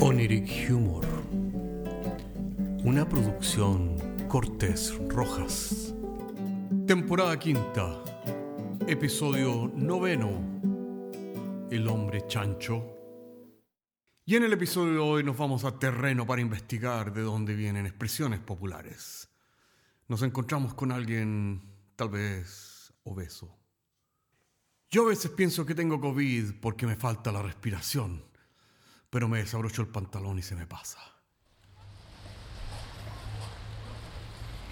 Oniric Humor. Una producción Cortés Rojas. Temporada quinta. Episodio noveno. El hombre chancho. Y en el episodio de hoy nos vamos a terreno para investigar de dónde vienen expresiones populares. Nos encontramos con alguien tal vez obeso. Yo a veces pienso que tengo COVID porque me falta la respiración, pero me desabrocho el pantalón y se me pasa.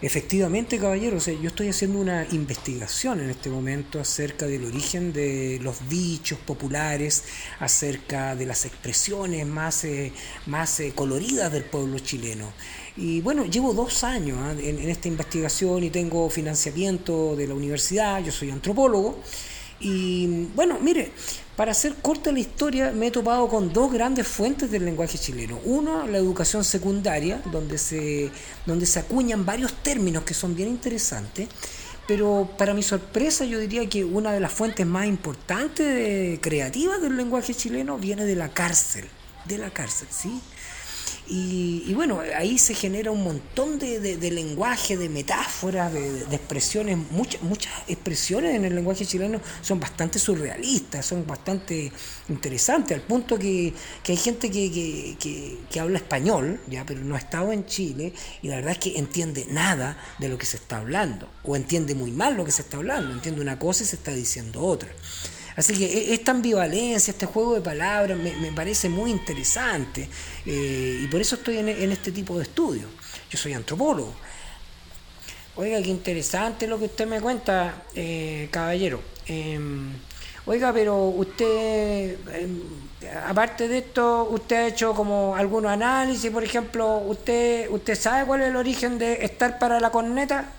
Efectivamente, caballero, yo estoy haciendo una investigación en este momento acerca del origen de los dichos populares, acerca de las expresiones más, eh, más eh, coloridas del pueblo chileno. Y bueno, llevo dos años ¿ah? en, en esta investigación y tengo financiamiento de la universidad, yo soy antropólogo. Y bueno, mire, para hacer corta la historia, me he topado con dos grandes fuentes del lenguaje chileno. Uno, la educación secundaria, donde se, donde se acuñan varios términos que son bien interesantes. Pero para mi sorpresa, yo diría que una de las fuentes más importantes creativas del lenguaje chileno viene de la cárcel. De la cárcel, ¿sí? Y, bueno, ahí se genera un montón de, de, lenguaje, de metáforas, de, expresiones, muchas, muchas expresiones en el lenguaje chileno son bastante surrealistas, son bastante interesantes, al punto que, hay gente que, que, habla español, ya, pero no ha estado en Chile, y la verdad es que entiende nada de lo que se está hablando, o entiende muy mal lo que se está hablando, entiende una cosa y se está diciendo otra. Así que e, esta ambivalencia, este juego de palabras me, parece muy interesante eh, y por eso estoy en, este tipo de estudios. Yo soy antropólogo. Oiga, qué interesante lo que usted me cuenta, eh, caballero. Em, oiga, pero usted, em, aparte de esto, usted ha hecho como algunos análisis, por ejemplo, usted, usted sabe cuál es el origen de estar para la corneta.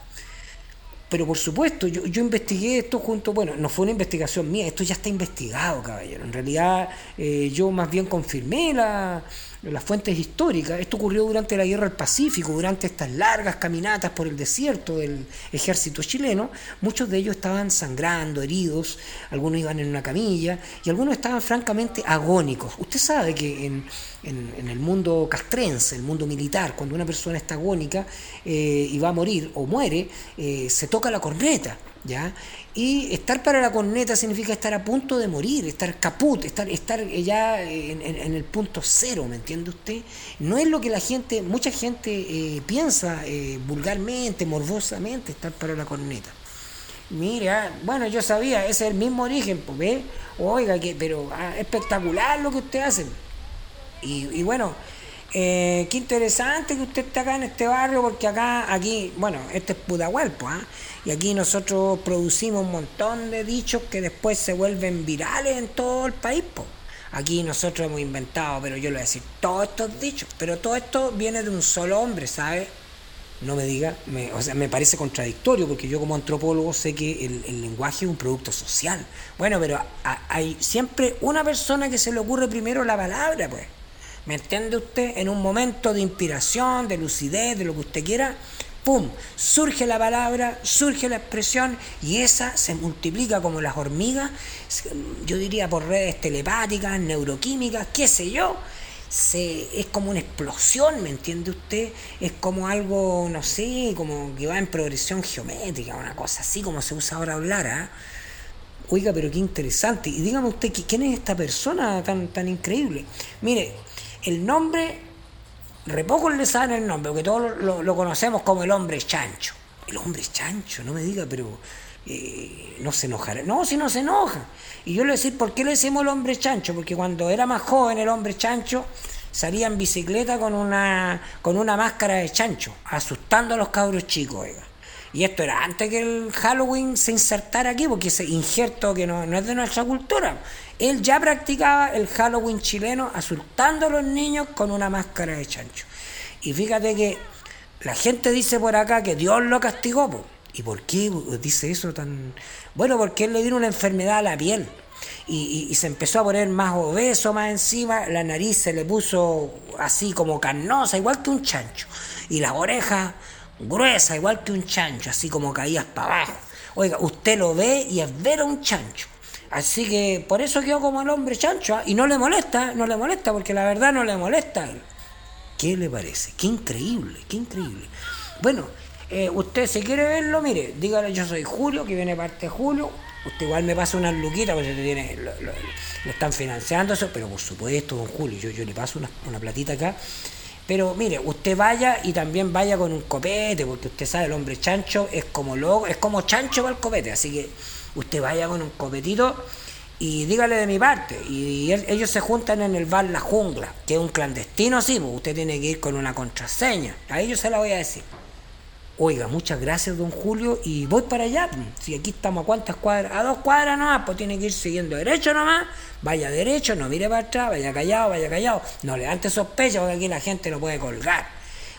Pero por supuesto, yo, yo, investigué esto junto, bueno, no fue una investigación mía, esto ya está investigado, caballero. En realidad eh, yo más bien confirmé la, las fuentes históricas. Esto ocurrió durante la Guerra del Pacífico, durante estas largas caminatas por el desierto del ejército chileno. Muchos de ellos estaban sangrando, heridos, algunos iban en una camilla y algunos estaban francamente agónicos. Usted sabe que en, el mundo castrense, el mundo militar, cuando una persona está agónica eh, y va a morir o muere, eh, se toca la corneta. ¿Ya? Y estar para la corneta significa estar a punto de morir, estar caput, estar, estar ya en, el punto cero, ¿me entiende usted? No es lo que la gente, mucha gente eh, piensa eh, vulgarmente, morbosamente, estar para la corneta. Mira, bueno, yo sabía, ese es el mismo origen, pues. Oiga, que, pero ah, espectacular lo que usted hace. Y, y bueno, eh, qué interesante que usted esté acá en este barrio, porque acá, aquí, bueno, este es Pudahuelpo, ¿ah? Y aquí nosotros producimos un montón de dichos que después se vuelven virales en todo el país, Aquí nosotros hemos inventado, pero yo le voy a decir, todos estos dichos, pero todo esto viene de un solo hombre, ¿sabe? No me diga, o sea, me parece contradictorio, porque yo como antropólogo sé que el lenguaje es un producto social. Bueno, pero hay siempre una persona que se le ocurre primero la palabra, pues. ¿Me entiende usted? En un momento de inspiración, de lucidez, de lo que usted quiera, ¡pum! Surge la palabra, surge la expresión y esa se multiplica como las hormigas, yo diría por redes telepáticas, neuroquímicas, qué sé yo. Se, es como una explosión, ¿me entiende usted? Es como algo, no sé, como que va en progresión geométrica, una cosa así como se usa ahora hablar, ¿ah? Oiga, pero qué interesante. Y dígame usted, ¿quién es esta persona tan, tan increíble? Mire, el nombre, repocos le saben el nombre, porque todos lo, conocemos como el hombre chancho. El hombre chancho, no me diga, pero eh, no se enojará. No, si no se enoja. Y yo le decir, ¿por qué le decimos el hombre chancho? Porque cuando era más joven el hombre chancho salía en bicicleta con una, con una máscara de chancho, asustando a los cabros chicos, oiga. Y esto era antes que el Halloween se insertara aquí, porque ese injerto que no, es de nuestra cultura. Él ya practicaba el Halloween chileno asustando a los niños con una máscara de chancho. Y fíjate que la gente dice por acá que Dios lo castigó. ¿Y por qué dice eso tan...? Bueno, porque él le dio una enfermedad a la piel. Y, y, se empezó a poner más obeso más encima, la nariz se le puso así como carnosa, igual que un chancho. Y las orejas gruesa, igual que un chancho, así como caías para abajo. Oiga, usted lo ve y es ver a un chancho. Así que por eso quedó como el hombre chancho. ¿ah? Y no le molesta, no le molesta, porque la verdad no le molesta. ¿Qué le parece? Qué increíble, qué increíble. Bueno, eh, usted si quiere verlo, mire, dígale yo soy Julio, que viene parte de Julio. Usted igual me pasa unas luquitas, porque tiene, lo, están financiando eso, pero por supuesto, don Julio, yo, yo le paso una, una platita acá. Pero mire, usted vaya y también vaya con un copete, porque usted sabe, el hombre chancho es como loco, es como chancho para el copete, así que usted vaya con un copetito y dígale de mi parte. Y, ellos se juntan en el bar La Jungla, que es un clandestino, sí, pues usted tiene que ir con una contraseña. A ellos se la voy a decir. Oiga, muchas gracias, don Julio, y voy para allá. Si aquí estamos a cuántas cuadras, a dos cuadras nomás, pues tiene que ir siguiendo derecho nomás. Vaya derecho, no mire para atrás, vaya callado, vaya callado. No levante sospecha, porque aquí la gente lo puede colgar.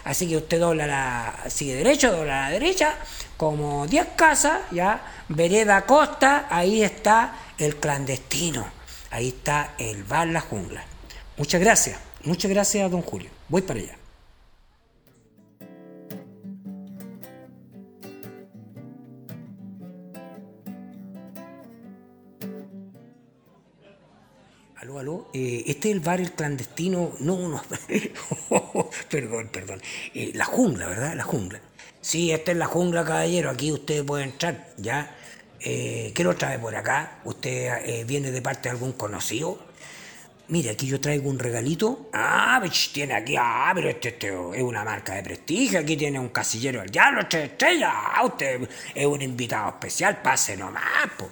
Así que usted dobla la, sigue derecho, dobla a la derecha, como 10 casas, ya, vereda costa, ahí está el clandestino, ahí está el bar La Jungla. Muchas gracias, muchas gracias, don Julio. Voy para allá. Aló, eh, este es el bar El Clandestino, no, no, perdón, perdón, eh, la jungla, ¿verdad? La jungla. Sí, esta es la jungla, caballero, aquí usted puede entrar, ¿ya? Eh, ¿Qué lo trae por acá? ¿Usted viene de parte de algún conocido? Mire, aquí yo traigo un regalito. Ah, tiene aquí, ah, pero este, este, es una marca de prestigio. Aquí tiene un casillero del diablo, tres estrellas. Ah, usted es un invitado especial, pase nomás, po.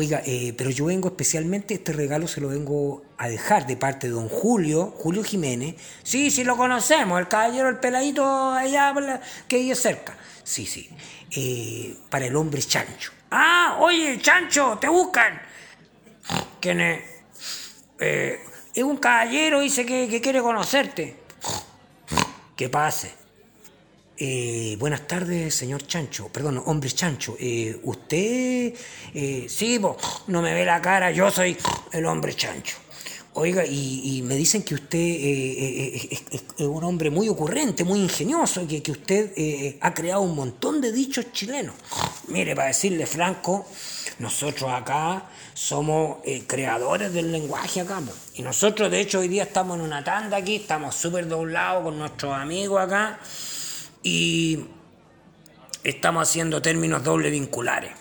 Oiga, eh, pero yo vengo especialmente, este regalo se lo vengo a dejar de parte de don Julio, Julio Jiménez. Sí, sí lo conocemos, el caballero, el peladito allá que vive cerca. Sí, sí, eh, para el hombre chancho. Ah, oye, chancho, te buscan. ¿Quién es? Eh, es un caballero, dice que, que quiere conocerte. Que pase. Eh, buenas tardes, señor Chancho. Perdón, hombre Chancho. Eh, usted. Eh, sí, no me ve la cara, yo soy el hombre Chancho. Oiga, y, me dicen que usted es, un hombre muy ocurrente, muy ingenioso, que, que usted ha creado un montón de dichos chilenos. Mire, para decirle franco, nosotros acá somos creadores del lenguaje acá. Y nosotros, de hecho, hoy día estamos en una tanda aquí, estamos súper doblados con nuestros amigos acá estamos haciendo términos doble vinculares.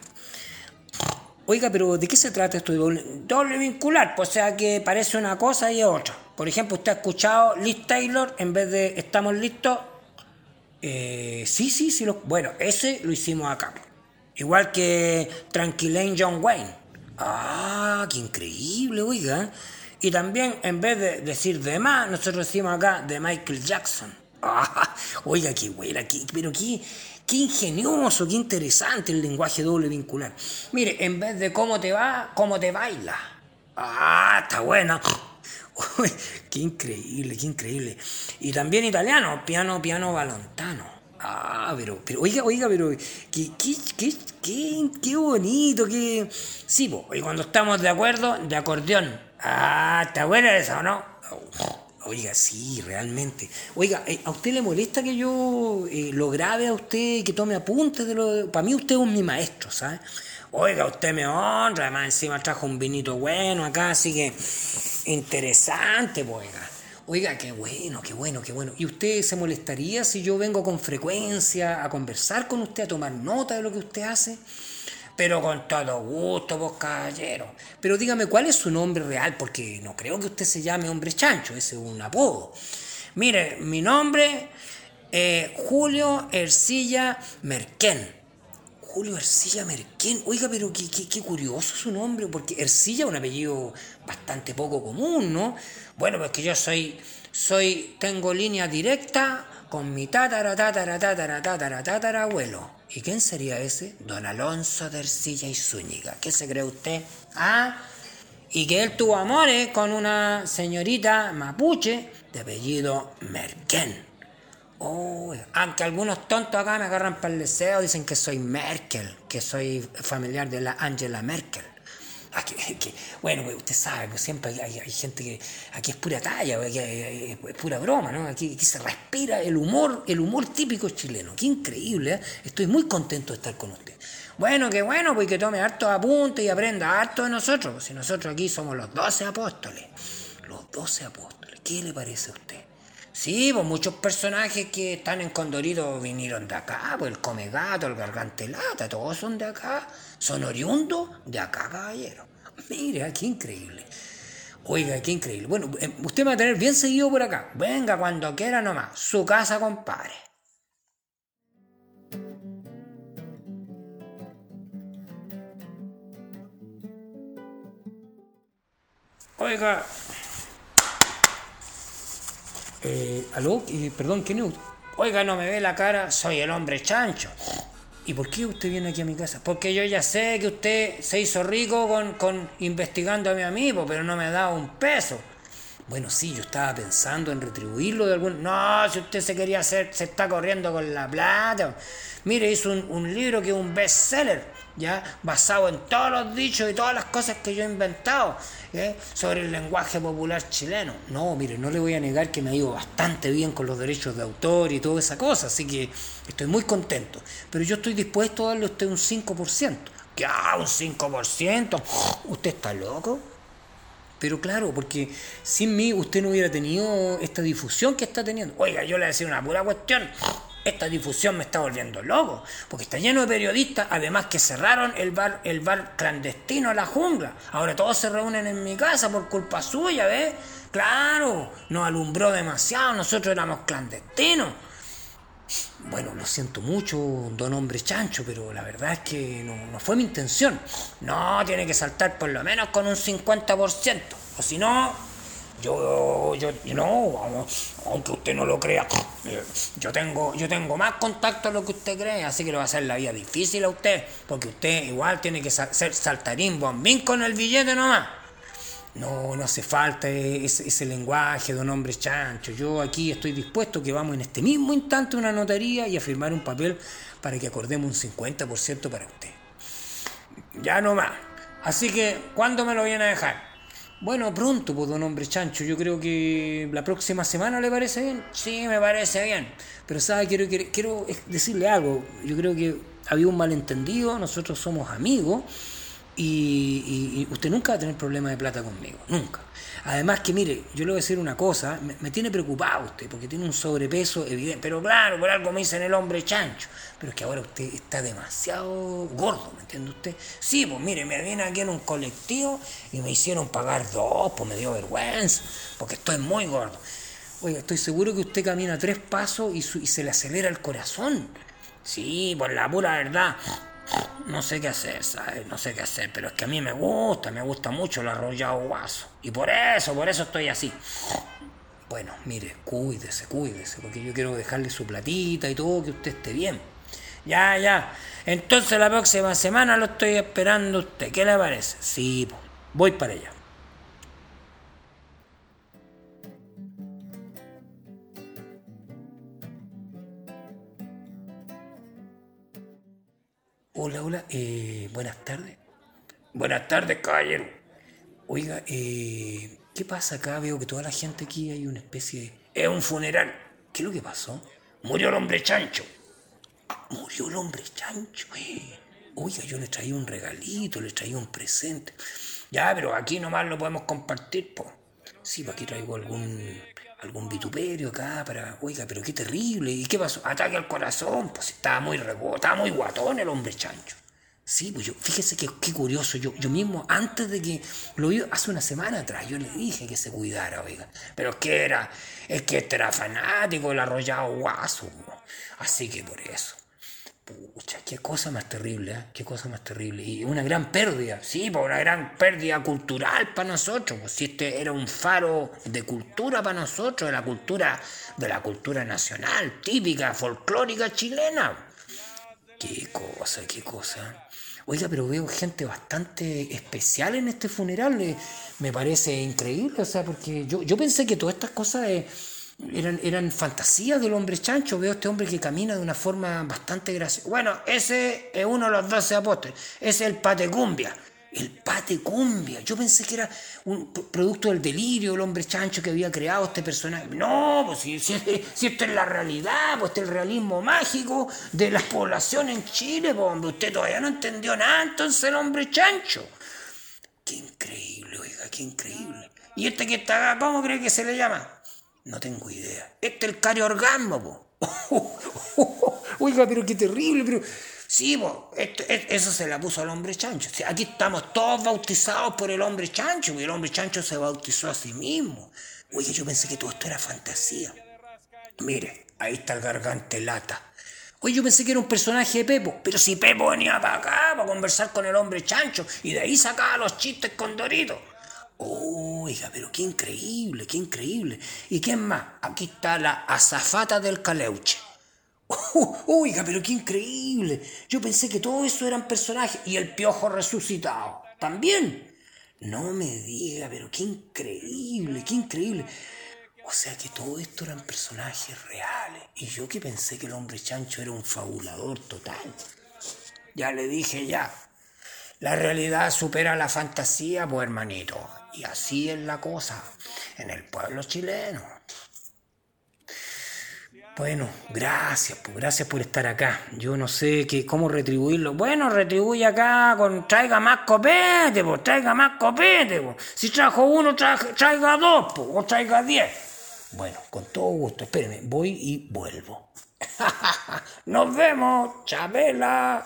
Oiga, pero ¿de qué se trata esto de doble, vincular? Pues o sea que parece una cosa y otra. Por ejemplo, usted ha escuchado Liz Taylor en vez de estamos listos. Eh, sí, sí, sí. Lo, bueno, ese lo hicimos acá. Igual que Tranquilane John Wayne. Ah, qué increíble, oiga. Y también en vez de decir de más, nosotros decimos acá de Michael Jackson. Oiga, qué buena, pero qué, qué ingenioso, qué interesante el lenguaje doble vincular. Mire, en vez de cómo te va, cómo te baila. Ah, está buena. qué increíble, qué increíble. Y también italiano, piano, piano, balontano. Ah, pero, pero, oiga, oiga, pero, qué, qué, qué, qué, qué bonito, qué... Sí, pues, y cuando estamos de acuerdo, de acordeón. Ah, está buena esa, ¿o no? Oiga, sí, realmente. Oiga, eh, ¿a usted le molesta que yo eh, lo grabe a usted, que tome apuntes de lo... Para mí usted es mi maestro, ¿sabes? Oiga, usted me honra, además encima trajo un vinito bueno acá, así que interesante, pues, oiga. Oiga, qué bueno, qué bueno, qué bueno. ¿Y usted se molestaría si yo vengo con frecuencia a conversar con usted, a tomar nota de lo que usted hace? Pero con todo gusto, vos caballero. Pero dígame, ¿cuál es su nombre real? Porque no creo que usted se llame hombre chancho, ese es un apodo. Mire, mi nombre es Julio Ercilla Merquén. Julio Ercilla Merquén. Oiga, pero qué, qué, curioso su nombre, porque Ercilla es un apellido bastante poco común, ¿no? Bueno, pues que yo soy, soy, tengo línea directa con mi tatara, tatara, tatara, tatara, tatara, abuelo. ¿Y quién sería ese? Don Alonso de Ercilla y Zúñiga. ¿Qué se cree usted? ¿Ah? Y que él tuvo amores con una señorita mapuche de apellido Merken. Oh, aunque algunos tontos acá me agarran para el deseo, dicen que soy Merkel, que soy familiar de la Angela Merkel. Bueno, pues, usted sabe, pues siempre hay, gente que aquí es pura talla, aquí es pura broma, ¿no? Aquí, se respira el humor, el humor típico chileno. Qué increíble, ¿eh? Estoy muy contento de estar con usted. Bueno, qué bueno, pues que tome harto apunte y aprenda harto de nosotros. Pues si nosotros aquí somos los doce apóstoles. Los doce apóstoles. ¿Qué le parece a usted? Sí, pues muchos personajes que están en Condorito vinieron de acá, pues el Come Gato, el Gargantelata, todos son de acá, son oriundos de acá, caballero. Mire, qué increíble. Oiga, qué increíble. Bueno, eh, usted me va a tener bien seguido por acá. Venga cuando quiera nomás. Su casa, compadre. Oiga, eh, ¿Aló? Eh, perdón, ¿quién Oiga, no me ve la cara, soy el hombre chancho. ¿Y por qué usted viene aquí a mi casa? Porque yo ya sé que usted se hizo rico con, con investigando a mi amigo, pero no me ha dado un peso. Bueno, sí, yo estaba pensando en retribuirlo de algún... No, si usted se quería hacer, se está corriendo con la plata. Mire, hizo un, un libro que es un bestseller, ¿ya? Basado en todos los dichos y todas las cosas que yo he inventado ¿eh? sobre el lenguaje popular chileno. No, mire, no le voy a negar que me ha ido bastante bien con los derechos de autor y toda esa cosa, así que estoy muy contento. Pero yo estoy dispuesto a darle a usted un 5%. ¿Qué? Un 5%. ¿Usted está loco? Pero claro, porque sin mí usted no hubiera tenido esta difusión que está teniendo. Oiga, yo le voy a decir una pura cuestión. Esta difusión me está volviendo loco, porque está lleno de periodistas, además que cerraron el bar, el bar clandestino a la jungla. Ahora todos se reúnen en mi casa por culpa suya, ¿ves? Claro, nos alumbró demasiado, nosotros éramos clandestinos. Bueno, lo siento mucho, don hombre chancho, pero la verdad es que no, fue mi intención. No, tiene que saltar por lo menos con un 50%, o si no, yo, yo, no, aunque usted no lo crea, eh, yo tengo, yo tengo más contacto de lo que usted cree, así que le va a hacer la vida difícil a usted, porque usted igual tiene que ser saltarín bombín con el billete nomás. No, no hace falta ese, lenguaje de un hombre chancho. Yo aquí estoy dispuesto que vamos en este mismo instante a una notaría y a firmar un papel para que acordemos un 50% para usted. Ya no más. Así que, ¿cuándo me lo viene a dejar? Bueno, pronto, pues, don hombre chancho. Yo creo que la próxima semana le parece bien. Sí, me parece bien. Pero, ¿sabe? Quiero, quiero decirle algo. Yo creo que había un malentendido. Nosotros somos amigos y, usted nunca va a tener problemas de plata conmigo, nunca. Además que, mire, yo le voy a decir una cosa, me, tiene preocupado usted, porque tiene un sobrepeso evidente, pero claro, por algo me dicen el hombre chancho, pero es que ahora usted está demasiado gordo, ¿me entiende usted? Sí, pues mire, me viene aquí en un colectivo y me hicieron pagar dos, pues me dio vergüenza, porque estoy muy gordo. Oiga, estoy seguro que usted camina tres pasos y, y se le acelera el corazón. Sí, por la pura verdad no sé qué hacer, ¿sabes? No sé qué hacer, pero es que a mí me gusta, me gusta mucho el arrollado guaso. Y por eso, por eso estoy así. Bueno, mire, cuídese, cuídese, porque yo quiero dejarle su platita y todo, que usted esté bien. Ya, ya. Entonces la próxima semana lo estoy esperando usted. ¿Qué le parece? Sí, voy para allá. Hola, hola, eh, buenas tardes. Buenas tardes, caballero. Oiga, eh, ¿qué pasa acá? Veo que toda la gente aquí hay una especie de... Es un funeral. ¿Qué es lo que pasó? Murió el hombre chancho. murió el hombre chancho. Eh. Oiga, yo le traía un regalito, le traía un presente. Ya, pero aquí nomás lo podemos compartir, po. Sí, pues aquí traigo algún algún vituperio acá para, oiga, pero qué terrible, ¿y qué pasó? Ataque al corazón, pues estaba muy rego, estaba muy guatón el hombre chancho. Sí, pues yo, fíjese que qué curioso, yo, yo mismo, antes de que lo vi hace una semana atrás, yo le dije que se cuidara, oiga. Pero es que era, es que este era fanático del arrollado guaso, así que por eso. Pucha, qué cosa más terrible, ¿eh? Qué cosa más terrible. Y una gran pérdida, sí, pues una gran pérdida cultural para nosotros. Pues si este era un faro de cultura para nosotros, de la cultura, de la cultura nacional, típica, folclórica chilena. Qué cosa, qué cosa. Oiga, pero veo gente bastante especial en este funeral. Eh, me parece increíble, o sea, porque yo, yo pensé que todas estas cosas... Eh, eran, eran fantasías del hombre chancho. Veo a este hombre que camina de una forma bastante graciosa. Bueno, ese es uno de los doce apóstoles. es el patecumbia. el pate cumbia. Yo pensé que era un producto del delirio, el hombre chancho que había creado este personaje. No, pues si, si, esto es la realidad, pues este es el realismo mágico de la población en Chile, pues hombre, usted todavía no entendió nada entonces el hombre chancho. Qué increíble, oiga, qué increíble. ¿Y este que está acá, cómo cree que se le llama? No tengo idea. Este es el cari orgasmo, Oiga, pero qué terrible, pero Sí, eso se la puso al hombre chancho. aquí estamos todos bautizados por el hombre chancho, y el hombre chancho se bautizó a sí mismo. Oye, yo pensé que todo esto era fantasía. Mire, ahí está el gargante lata. Oye, yo pensé que era un personaje de Pepo, pero si Pepo venía para acá para conversar con el hombre chancho y de ahí sacaba los chistes con Dorito. Oiga, pero qué increíble, qué increíble. ¿Y quién más? Aquí está la azafata del caleuche. oiga, pero qué increíble. Yo pensé que todo eso eran personajes. Y el piojo resucitado. También. No me diga, pero qué increíble, qué increíble. O sea que todo esto eran personajes reales. Y yo que pensé que el hombre chancho era un fabulador total. Ya le dije ya. La realidad supera la fantasía, pues hermanito. Y así es la cosa en el pueblo chileno. Bueno, gracias, pues, gracias por estar acá. Yo no sé cómo retribuirlo. Bueno, retribuye acá con traiga más copete, pues, traiga más copete. Pues. Si trajo uno, traiga, dos, pues, o traiga diez. Bueno, con todo gusto. Espéreme, voy y vuelvo. Nos vemos, Chabela.